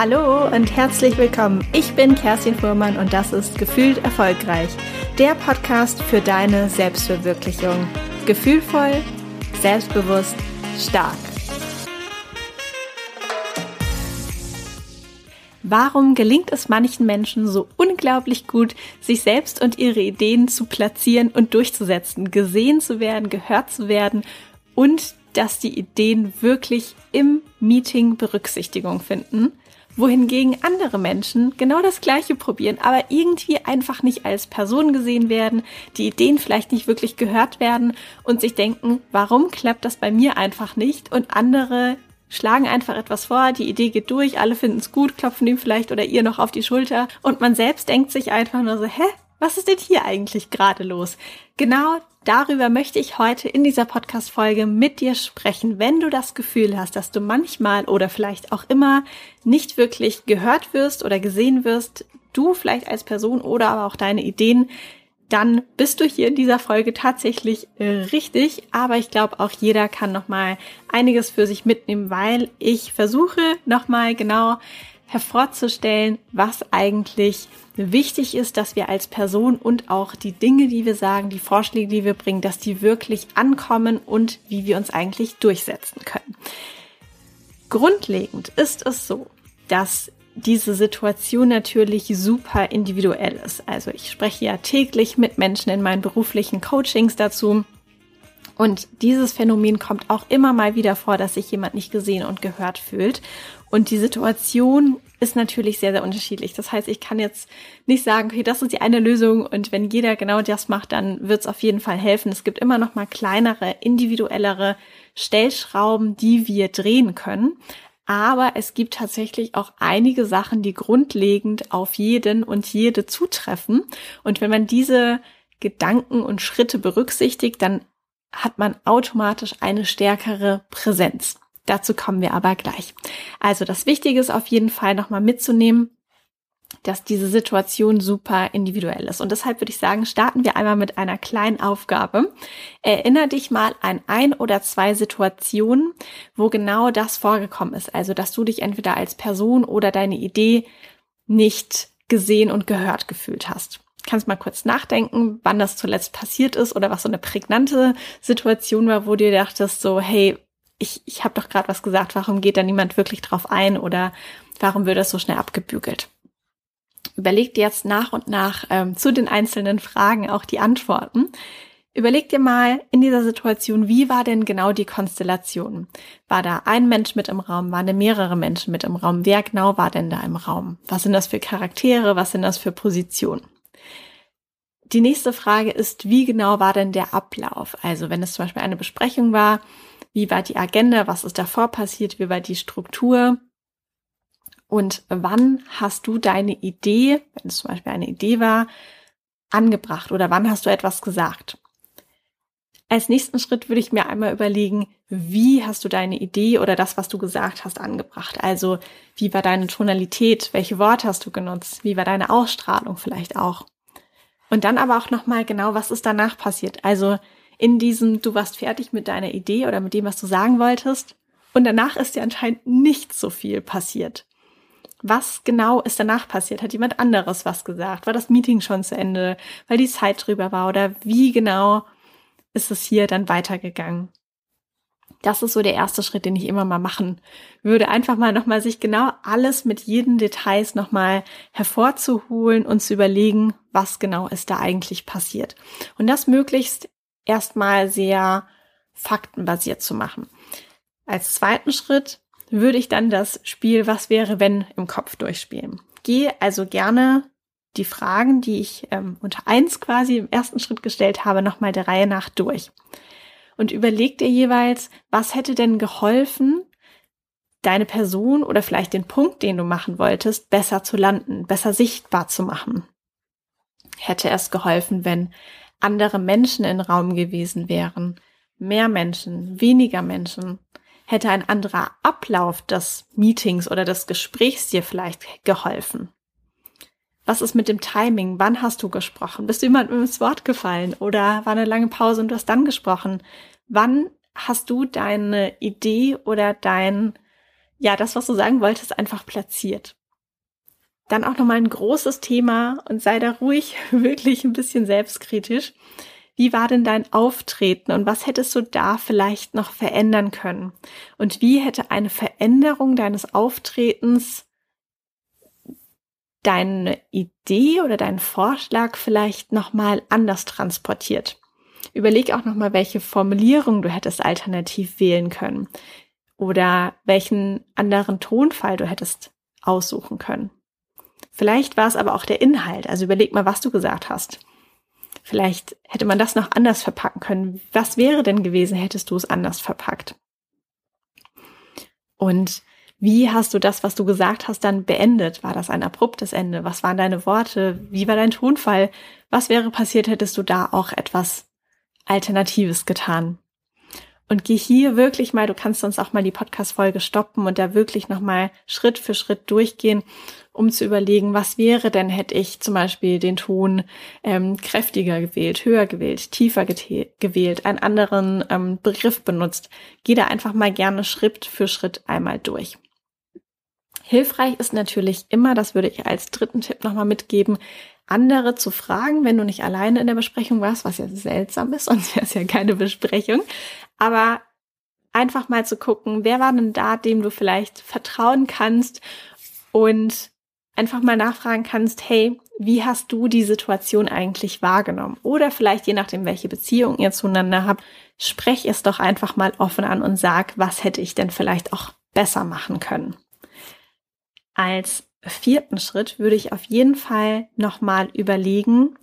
Hallo und herzlich willkommen. Ich bin Kerstin Fuhrmann und das ist Gefühlt Erfolgreich, der Podcast für deine Selbstverwirklichung. Gefühlvoll, selbstbewusst, stark. Warum gelingt es manchen Menschen so unglaublich gut, sich selbst und ihre Ideen zu platzieren und durchzusetzen, gesehen zu werden, gehört zu werden und dass die Ideen wirklich im Meeting Berücksichtigung finden? Wohingegen andere Menschen genau das Gleiche probieren, aber irgendwie einfach nicht als Person gesehen werden, die Ideen vielleicht nicht wirklich gehört werden und sich denken, warum klappt das bei mir einfach nicht? Und andere schlagen einfach etwas vor, die Idee geht durch, alle finden es gut, klopfen ihm vielleicht oder ihr noch auf die Schulter. Und man selbst denkt sich einfach nur so, hä, was ist denn hier eigentlich gerade los? Genau darüber möchte ich heute in dieser Podcast-Folge mit dir sprechen. Wenn du das Gefühl hast, dass du manchmal oder vielleicht auch immer nicht wirklich gehört wirst oder gesehen wirst, du vielleicht als Person oder aber auch deine Ideen, dann bist du hier in dieser Folge tatsächlich äh, richtig. Aber ich glaube, auch jeder kann nochmal einiges für sich mitnehmen, weil ich versuche nochmal genau hervorzustellen, was eigentlich wichtig ist, dass wir als Person und auch die Dinge, die wir sagen, die Vorschläge, die wir bringen, dass die wirklich ankommen und wie wir uns eigentlich durchsetzen können. Grundlegend ist es so, dass diese Situation natürlich super individuell ist. Also ich spreche ja täglich mit Menschen in meinen beruflichen Coachings dazu. Und dieses Phänomen kommt auch immer mal wieder vor, dass sich jemand nicht gesehen und gehört fühlt. Und die Situation ist natürlich sehr, sehr unterschiedlich. Das heißt, ich kann jetzt nicht sagen, okay, das ist die eine Lösung und wenn jeder genau das macht, dann wird es auf jeden Fall helfen. Es gibt immer noch mal kleinere, individuellere Stellschrauben, die wir drehen können. Aber es gibt tatsächlich auch einige Sachen, die grundlegend auf jeden und jede zutreffen. Und wenn man diese Gedanken und Schritte berücksichtigt, dann hat man automatisch eine stärkere Präsenz. Dazu kommen wir aber gleich. Also das Wichtige ist auf jeden Fall nochmal mitzunehmen, dass diese Situation super individuell ist. Und deshalb würde ich sagen, starten wir einmal mit einer kleinen Aufgabe. Erinner dich mal an ein oder zwei Situationen, wo genau das vorgekommen ist. Also, dass du dich entweder als Person oder deine Idee nicht gesehen und gehört gefühlt hast. Kannst mal kurz nachdenken, wann das zuletzt passiert ist oder was so eine prägnante Situation war, wo du dachtest so, hey, ich, ich habe doch gerade was gesagt, warum geht da niemand wirklich drauf ein oder warum wird das so schnell abgebügelt? Überleg dir jetzt nach und nach ähm, zu den einzelnen Fragen auch die Antworten. Überleg dir mal in dieser Situation, wie war denn genau die Konstellation? War da ein Mensch mit im Raum? Waren da mehrere Menschen mit im Raum? Wer genau war denn da im Raum? Was sind das für Charaktere? Was sind das für Positionen? Die nächste Frage ist, wie genau war denn der Ablauf? Also wenn es zum Beispiel eine Besprechung war, wie war die Agenda, was ist davor passiert, wie war die Struktur und wann hast du deine Idee, wenn es zum Beispiel eine Idee war, angebracht oder wann hast du etwas gesagt. Als nächsten Schritt würde ich mir einmal überlegen, wie hast du deine Idee oder das, was du gesagt hast, angebracht? Also, wie war deine Tonalität? Welche Worte hast du genutzt? Wie war deine Ausstrahlung vielleicht auch? Und dann aber auch nochmal genau, was ist danach passiert? Also, in diesem, du warst fertig mit deiner Idee oder mit dem, was du sagen wolltest. Und danach ist dir anscheinend nicht so viel passiert. Was genau ist danach passiert? Hat jemand anderes was gesagt? War das Meeting schon zu Ende, weil die Zeit drüber war? Oder wie genau ist es hier dann weitergegangen? Das ist so der erste Schritt, den ich immer mal machen würde. Einfach mal nochmal sich genau alles mit jeden Details nochmal hervorzuholen und zu überlegen, was genau ist da eigentlich passiert. Und das möglichst erstmal sehr faktenbasiert zu machen. Als zweiten Schritt würde ich dann das Spiel Was wäre wenn im Kopf durchspielen. Gehe also gerne die Fragen, die ich ähm, unter eins quasi im ersten Schritt gestellt habe, nochmal der Reihe nach durch. Und überleg dir jeweils, was hätte denn geholfen, deine Person oder vielleicht den Punkt, den du machen wolltest, besser zu landen, besser sichtbar zu machen. Hätte es geholfen, wenn andere Menschen im Raum gewesen wären, mehr Menschen, weniger Menschen, hätte ein anderer Ablauf des Meetings oder des Gesprächs dir vielleicht geholfen? Was ist mit dem Timing? Wann hast du gesprochen? Bist du jemandem ins Wort gefallen oder war eine lange Pause und du hast dann gesprochen? Wann hast du deine Idee oder dein ja, das, was du sagen wolltest, einfach platziert. Dann auch nochmal ein großes Thema und sei da ruhig wirklich ein bisschen selbstkritisch. Wie war denn dein Auftreten und was hättest du da vielleicht noch verändern können? Und wie hätte eine Veränderung deines Auftretens deine Idee oder deinen Vorschlag vielleicht nochmal anders transportiert? Überleg auch nochmal, welche Formulierung du hättest alternativ wählen können oder welchen anderen Tonfall du hättest aussuchen können. Vielleicht war es aber auch der Inhalt, also überleg mal, was du gesagt hast. Vielleicht hätte man das noch anders verpacken können. Was wäre denn gewesen, hättest du es anders verpackt? Und wie hast du das, was du gesagt hast, dann beendet? War das ein abruptes Ende? Was waren deine Worte? Wie war dein Tonfall? Was wäre passiert, hättest du da auch etwas Alternatives getan? Und geh hier wirklich mal, du kannst sonst auch mal die Podcast-Folge stoppen und da wirklich nochmal Schritt für Schritt durchgehen, um zu überlegen, was wäre denn, hätte ich zum Beispiel den Ton ähm, kräftiger gewählt, höher gewählt, tiefer gewählt, einen anderen ähm, Begriff benutzt. Geh da einfach mal gerne Schritt für Schritt einmal durch. Hilfreich ist natürlich immer, das würde ich als dritten Tipp nochmal mitgeben, andere zu fragen, wenn du nicht alleine in der Besprechung warst, was ja seltsam ist, sonst wäre es ja keine Besprechung. Aber einfach mal zu gucken, wer war denn da, dem du vielleicht vertrauen kannst und einfach mal nachfragen kannst, hey, wie hast du die Situation eigentlich wahrgenommen? Oder vielleicht je nachdem, welche Beziehung ihr zueinander habt, sprech es doch einfach mal offen an und sag, was hätte ich denn vielleicht auch besser machen können. Als vierten Schritt würde ich auf jeden Fall nochmal überlegen,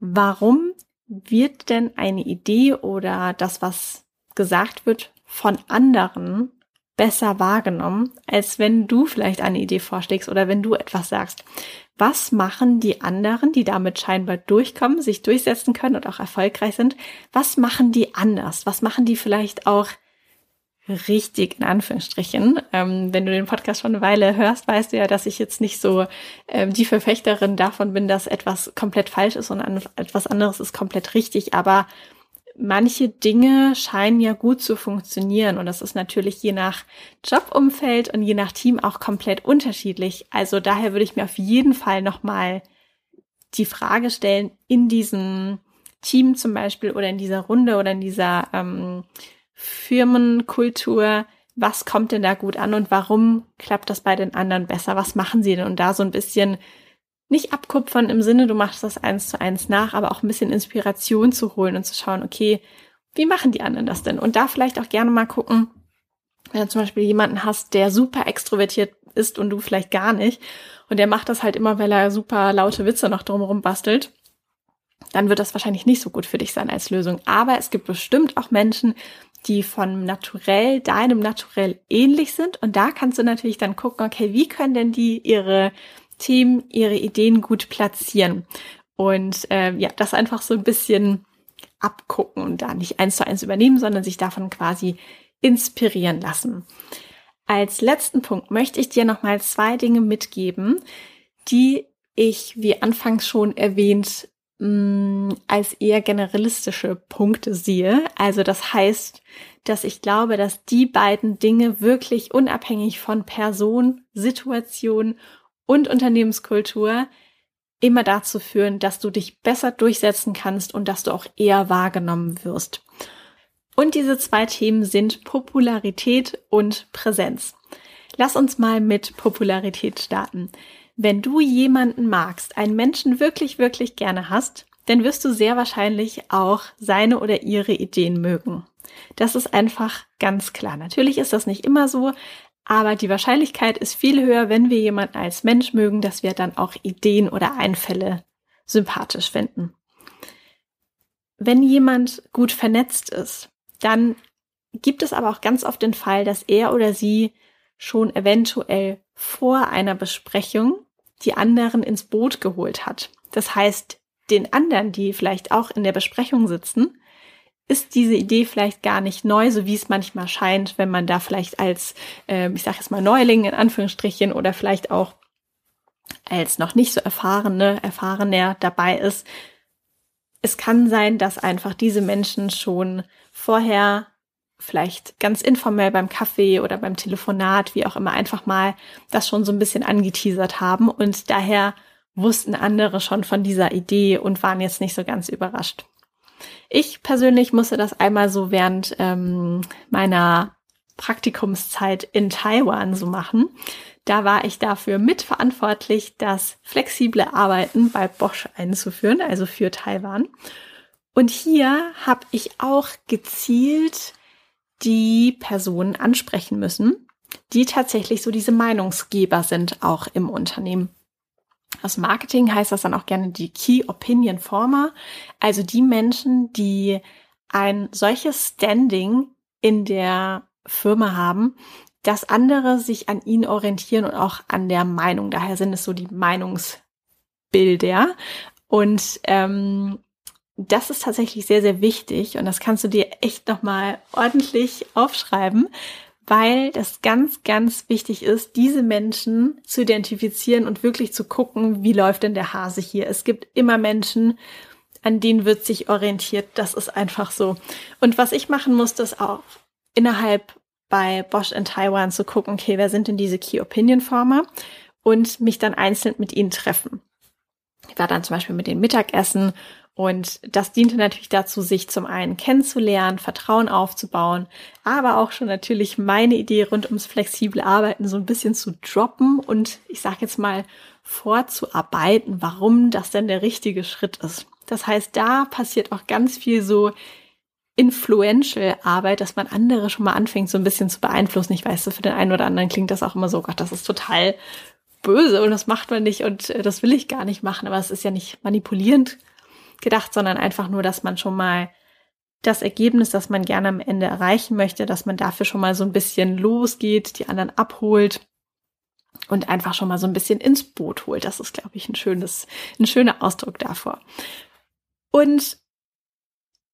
warum wird denn eine Idee oder das, was gesagt wird, von anderen besser wahrgenommen, als wenn du vielleicht eine Idee vorschlägst oder wenn du etwas sagst. Was machen die anderen, die damit scheinbar durchkommen, sich durchsetzen können und auch erfolgreich sind? Was machen die anders? Was machen die vielleicht auch richtig in Anführungsstrichen. Ähm, wenn du den Podcast schon eine Weile hörst, weißt du ja, dass ich jetzt nicht so ähm, die Verfechterin davon bin, dass etwas komplett falsch ist und etwas anderes ist komplett richtig. Aber manche Dinge scheinen ja gut zu funktionieren und das ist natürlich je nach Jobumfeld und je nach Team auch komplett unterschiedlich. Also daher würde ich mir auf jeden Fall nochmal die Frage stellen, in diesem Team zum Beispiel oder in dieser Runde oder in dieser ähm, Firmenkultur, was kommt denn da gut an und warum klappt das bei den anderen besser? Was machen sie denn? Und da so ein bisschen nicht abkupfern im Sinne, du machst das eins zu eins nach, aber auch ein bisschen Inspiration zu holen und zu schauen, okay, wie machen die anderen das denn? Und da vielleicht auch gerne mal gucken, wenn du zum Beispiel jemanden hast, der super extrovertiert ist und du vielleicht gar nicht, und der macht das halt immer, weil er super laute Witze noch drumherum bastelt, dann wird das wahrscheinlich nicht so gut für dich sein als Lösung. Aber es gibt bestimmt auch Menschen, die von Naturell, deinem Naturell ähnlich sind. Und da kannst du natürlich dann gucken, okay, wie können denn die ihre Themen, ihre Ideen gut platzieren? Und äh, ja, das einfach so ein bisschen abgucken und da nicht eins zu eins übernehmen, sondern sich davon quasi inspirieren lassen. Als letzten Punkt möchte ich dir nochmal zwei Dinge mitgeben, die ich, wie anfangs schon erwähnt, mh, als eher generalistische Punkte sehe. Also das heißt, dass ich glaube, dass die beiden Dinge wirklich unabhängig von Person, Situation und Unternehmenskultur immer dazu führen, dass du dich besser durchsetzen kannst und dass du auch eher wahrgenommen wirst. Und diese zwei Themen sind Popularität und Präsenz. Lass uns mal mit Popularität starten. Wenn du jemanden magst, einen Menschen wirklich, wirklich gerne hast, dann wirst du sehr wahrscheinlich auch seine oder ihre Ideen mögen. Das ist einfach ganz klar. Natürlich ist das nicht immer so, aber die Wahrscheinlichkeit ist viel höher, wenn wir jemanden als Mensch mögen, dass wir dann auch Ideen oder Einfälle sympathisch finden. Wenn jemand gut vernetzt ist, dann gibt es aber auch ganz oft den Fall, dass er oder sie schon eventuell vor einer Besprechung die anderen ins Boot geholt hat. Das heißt, den anderen, die vielleicht auch in der Besprechung sitzen, ist diese Idee vielleicht gar nicht neu, so wie es manchmal scheint, wenn man da vielleicht als, äh, ich sage jetzt mal Neuling in Anführungsstrichen oder vielleicht auch als noch nicht so erfahrene, erfahrener dabei ist. Es kann sein, dass einfach diese Menschen schon vorher vielleicht ganz informell beim Kaffee oder beim Telefonat, wie auch immer, einfach mal das schon so ein bisschen angeteasert haben und daher wussten andere schon von dieser Idee und waren jetzt nicht so ganz überrascht. Ich persönlich musste das einmal so während ähm, meiner Praktikumszeit in Taiwan so machen. Da war ich dafür mitverantwortlich, das flexible Arbeiten bei Bosch einzuführen, also für Taiwan. Und hier habe ich auch gezielt die Personen ansprechen müssen, die tatsächlich so diese Meinungsgeber sind, auch im Unternehmen. Aus Marketing heißt das dann auch gerne die Key Opinion Former, also die Menschen, die ein solches Standing in der Firma haben, dass andere sich an ihnen orientieren und auch an der Meinung. Daher sind es so die Meinungsbilder. Und ähm, das ist tatsächlich sehr, sehr wichtig und das kannst du dir echt nochmal ordentlich aufschreiben, weil das ganz, ganz wichtig ist, diese Menschen zu identifizieren und wirklich zu gucken, wie läuft denn der Hase hier. Es gibt immer Menschen, an denen wird sich orientiert. Das ist einfach so. Und was ich machen musste, ist auch innerhalb bei Bosch in Taiwan zu gucken, okay, wer sind denn diese Key Opinion Former und mich dann einzeln mit ihnen treffen. Ich war dann zum Beispiel mit den Mittagessen und das diente natürlich dazu, sich zum einen kennenzulernen, Vertrauen aufzubauen, aber auch schon natürlich meine Idee rund ums flexible Arbeiten so ein bisschen zu droppen und ich sage jetzt mal vorzuarbeiten, warum das denn der richtige Schritt ist. Das heißt, da passiert auch ganz viel so influential Arbeit, dass man andere schon mal anfängt, so ein bisschen zu beeinflussen. Ich weiß, für den einen oder anderen klingt das auch immer so, Gott, das ist total böse und das macht man nicht und äh, das will ich gar nicht machen, aber es ist ja nicht manipulierend gedacht, sondern einfach nur, dass man schon mal das Ergebnis, das man gerne am Ende erreichen möchte, dass man dafür schon mal so ein bisschen losgeht, die anderen abholt und einfach schon mal so ein bisschen ins Boot holt. Das ist, glaube ich, ein schönes, ein schöner Ausdruck davor. Und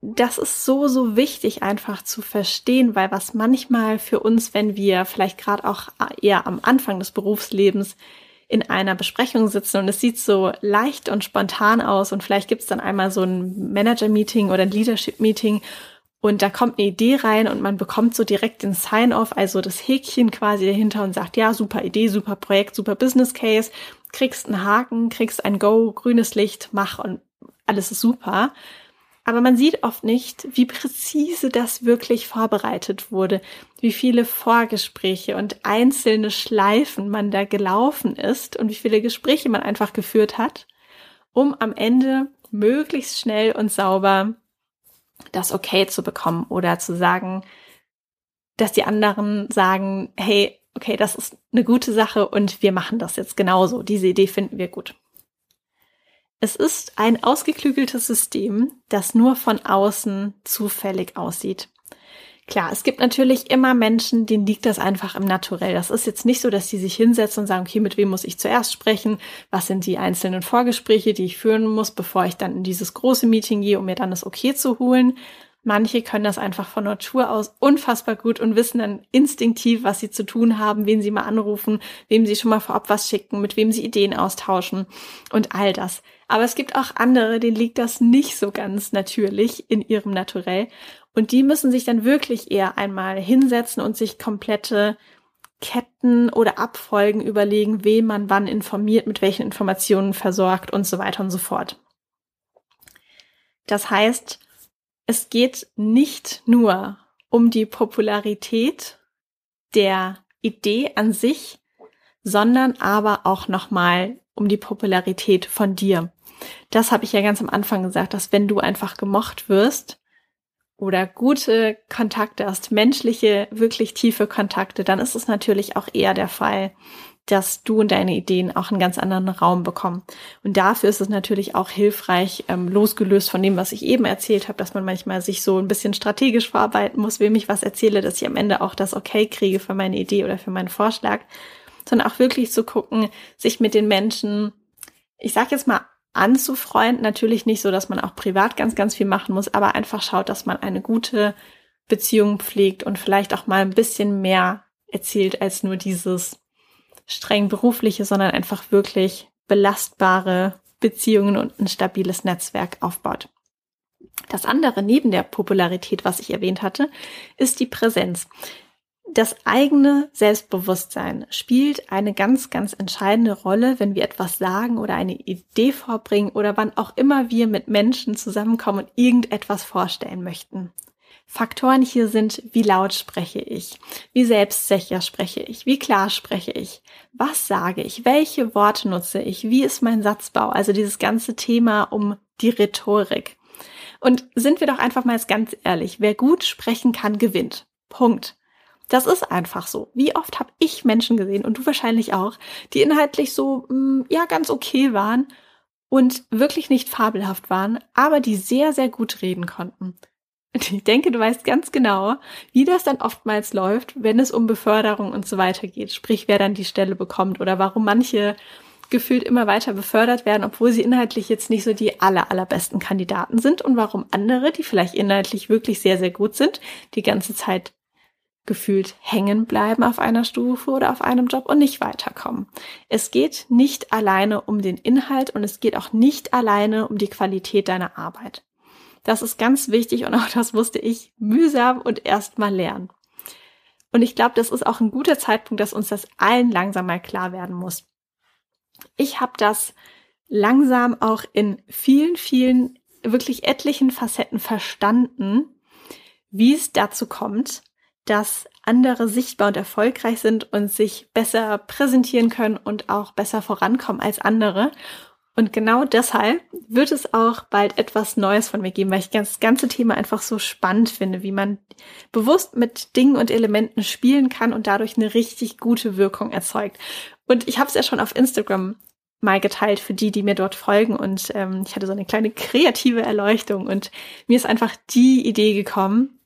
das ist so, so wichtig einfach zu verstehen, weil was manchmal für uns, wenn wir vielleicht gerade auch eher am Anfang des Berufslebens in einer Besprechung sitzen und es sieht so leicht und spontan aus und vielleicht gibt es dann einmal so ein Manager-Meeting oder ein Leadership-Meeting und da kommt eine Idee rein und man bekommt so direkt den Sign-off, also das Häkchen quasi dahinter und sagt, ja, super Idee, super Projekt, super Business Case, kriegst einen Haken, kriegst ein Go, grünes Licht, mach und alles ist super. Aber man sieht oft nicht, wie präzise das wirklich vorbereitet wurde, wie viele Vorgespräche und einzelne Schleifen man da gelaufen ist und wie viele Gespräche man einfach geführt hat, um am Ende möglichst schnell und sauber das Okay zu bekommen oder zu sagen, dass die anderen sagen, hey, okay, das ist eine gute Sache und wir machen das jetzt genauso. Diese Idee finden wir gut. Es ist ein ausgeklügeltes System, das nur von außen zufällig aussieht. Klar, es gibt natürlich immer Menschen, denen liegt das einfach im Naturell. Das ist jetzt nicht so, dass die sich hinsetzen und sagen, okay, mit wem muss ich zuerst sprechen? Was sind die einzelnen Vorgespräche, die ich führen muss, bevor ich dann in dieses große Meeting gehe, um mir dann das Okay zu holen? Manche können das einfach von Natur aus unfassbar gut und wissen dann instinktiv, was sie zu tun haben, wen sie mal anrufen, wem sie schon mal vorab was schicken, mit wem sie Ideen austauschen und all das. Aber es gibt auch andere, denen liegt das nicht so ganz natürlich in ihrem Naturell. Und die müssen sich dann wirklich eher einmal hinsetzen und sich komplette Ketten oder Abfolgen überlegen, wem man wann informiert, mit welchen Informationen versorgt und so weiter und so fort. Das heißt, es geht nicht nur um die Popularität der Idee an sich, sondern aber auch nochmal um die Popularität von dir. Das habe ich ja ganz am Anfang gesagt, dass wenn du einfach gemocht wirst oder gute Kontakte hast, menschliche, wirklich tiefe Kontakte, dann ist es natürlich auch eher der Fall, dass du und deine Ideen auch einen ganz anderen Raum bekommen. Und dafür ist es natürlich auch hilfreich, ähm, losgelöst von dem, was ich eben erzählt habe, dass man manchmal sich so ein bisschen strategisch verarbeiten muss, wem ich was erzähle, dass ich am Ende auch das Okay kriege für meine Idee oder für meinen Vorschlag, sondern auch wirklich zu gucken, sich mit den Menschen, ich sag jetzt mal, anzufreunden. Natürlich nicht so, dass man auch privat ganz, ganz viel machen muss, aber einfach schaut, dass man eine gute Beziehung pflegt und vielleicht auch mal ein bisschen mehr erzählt als nur dieses streng berufliche, sondern einfach wirklich belastbare Beziehungen und ein stabiles Netzwerk aufbaut. Das andere neben der Popularität, was ich erwähnt hatte, ist die Präsenz. Das eigene Selbstbewusstsein spielt eine ganz, ganz entscheidende Rolle, wenn wir etwas sagen oder eine Idee vorbringen oder wann auch immer wir mit Menschen zusammenkommen und irgendetwas vorstellen möchten. Faktoren hier sind, wie laut spreche ich, wie selbstsicher spreche ich, wie klar spreche ich, was sage ich, welche Worte nutze ich, wie ist mein Satzbau, also dieses ganze Thema um die Rhetorik. Und sind wir doch einfach mal ganz ehrlich, wer gut sprechen kann, gewinnt. Punkt. Das ist einfach so. Wie oft habe ich Menschen gesehen und du wahrscheinlich auch, die inhaltlich so mh, mm, ja ganz okay waren und wirklich nicht fabelhaft waren, aber die sehr sehr gut reden konnten. Ich denke, du weißt ganz genau, wie das dann oftmals läuft, wenn es um Beförderung und so weiter geht. Sprich, wer dann die Stelle bekommt oder warum manche gefühlt immer weiter befördert werden, obwohl sie inhaltlich jetzt nicht so die aller, allerbesten Kandidaten sind und warum andere, die vielleicht inhaltlich wirklich sehr, sehr gut sind, die ganze Zeit gefühlt hängen bleiben auf einer Stufe oder auf einem Job und nicht weiterkommen. Es geht nicht alleine um den Inhalt und es geht auch nicht alleine um die Qualität deiner Arbeit. Das ist ganz wichtig und auch das musste ich mühsam und erst mal lernen. Und ich glaube, das ist auch ein guter Zeitpunkt, dass uns das allen langsam mal klar werden muss. Ich habe das langsam auch in vielen, vielen, wirklich etlichen Facetten verstanden, wie es dazu kommt, dass andere sichtbar und erfolgreich sind und sich besser präsentieren können und auch besser vorankommen als andere und genau deshalb wird es auch bald etwas Neues von mir geben, weil ich das ganze Thema einfach so spannend finde, wie man bewusst mit Dingen und Elementen spielen kann und dadurch eine richtig gute Wirkung erzeugt. Und ich habe es ja schon auf Instagram mal geteilt für die, die mir dort folgen. Und ähm, ich hatte so eine kleine kreative Erleuchtung und mir ist einfach die Idee gekommen,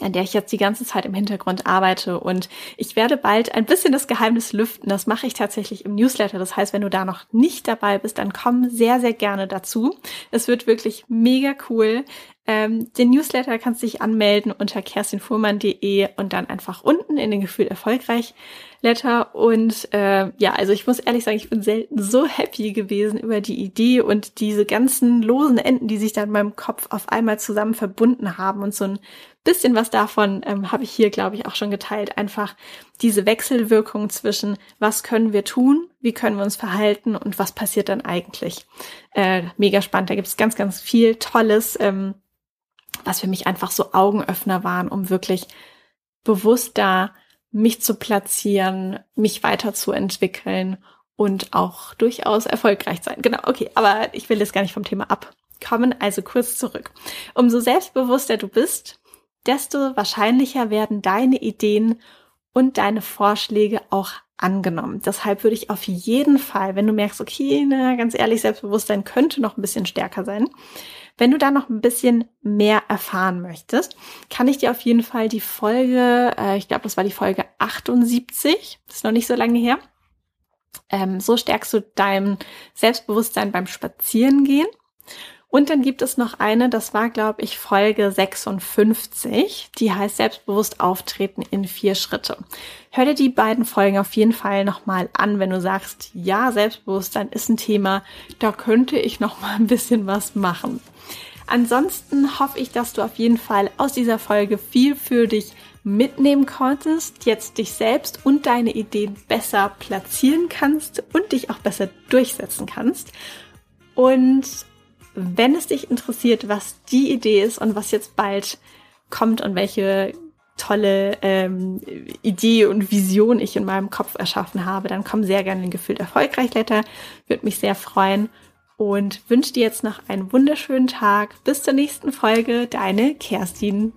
an der ich jetzt die ganze Zeit im Hintergrund arbeite. Und ich werde bald ein bisschen das Geheimnis lüften. Das mache ich tatsächlich im Newsletter. Das heißt, wenn du da noch nicht dabei bist, dann komm sehr, sehr gerne dazu. Es wird wirklich mega cool. Ähm, den Newsletter kannst du dich anmelden unter kerstinfuhrmann.de und dann einfach unten in den Gefühl erfolgreich Letter. Und äh, ja, also ich muss ehrlich sagen, ich bin selten so happy gewesen über die Idee und diese ganzen losen Enden, die sich da in meinem Kopf auf einmal zusammen verbunden haben. Und so ein bisschen was davon ähm, habe ich hier, glaube ich, auch schon geteilt. Einfach diese Wechselwirkung zwischen, was können wir tun, wie können wir uns verhalten und was passiert dann eigentlich. Äh, mega spannend. Da gibt es ganz, ganz viel Tolles. Ähm, was für mich einfach so Augenöffner waren, um wirklich bewusst da mich zu platzieren, mich weiterzuentwickeln und auch durchaus erfolgreich sein. Genau, okay, aber ich will jetzt gar nicht vom Thema abkommen, also kurz zurück. Umso selbstbewusster du bist, desto wahrscheinlicher werden deine Ideen und deine Vorschläge auch angenommen. Deshalb würde ich auf jeden Fall, wenn du merkst, okay, na, ganz ehrlich, Selbstbewusstsein könnte noch ein bisschen stärker sein, wenn du da noch ein bisschen mehr erfahren möchtest, kann ich dir auf jeden Fall die Folge, äh, ich glaube, das war die Folge 78, das ist noch nicht so lange her. Ähm, so stärkst du dein Selbstbewusstsein beim Spazierengehen. Und dann gibt es noch eine, das war, glaube ich, Folge 56, die heißt Selbstbewusst auftreten in vier Schritte. Hör dir die beiden Folgen auf jeden Fall nochmal an, wenn du sagst, ja, Selbstbewusstsein ist ein Thema, da könnte ich noch mal ein bisschen was machen. Ansonsten hoffe ich, dass du auf jeden Fall aus dieser Folge viel für dich mitnehmen konntest, jetzt dich selbst und deine Ideen besser platzieren kannst und dich auch besser durchsetzen kannst. Und wenn es dich interessiert, was die Idee ist und was jetzt bald kommt und welche tolle ähm, Idee und Vision ich in meinem Kopf erschaffen habe, dann komm sehr gerne in Gefühlt Erfolgreich Letter. Würde mich sehr freuen und wünsche dir jetzt noch einen wunderschönen Tag. Bis zur nächsten Folge, deine Kerstin.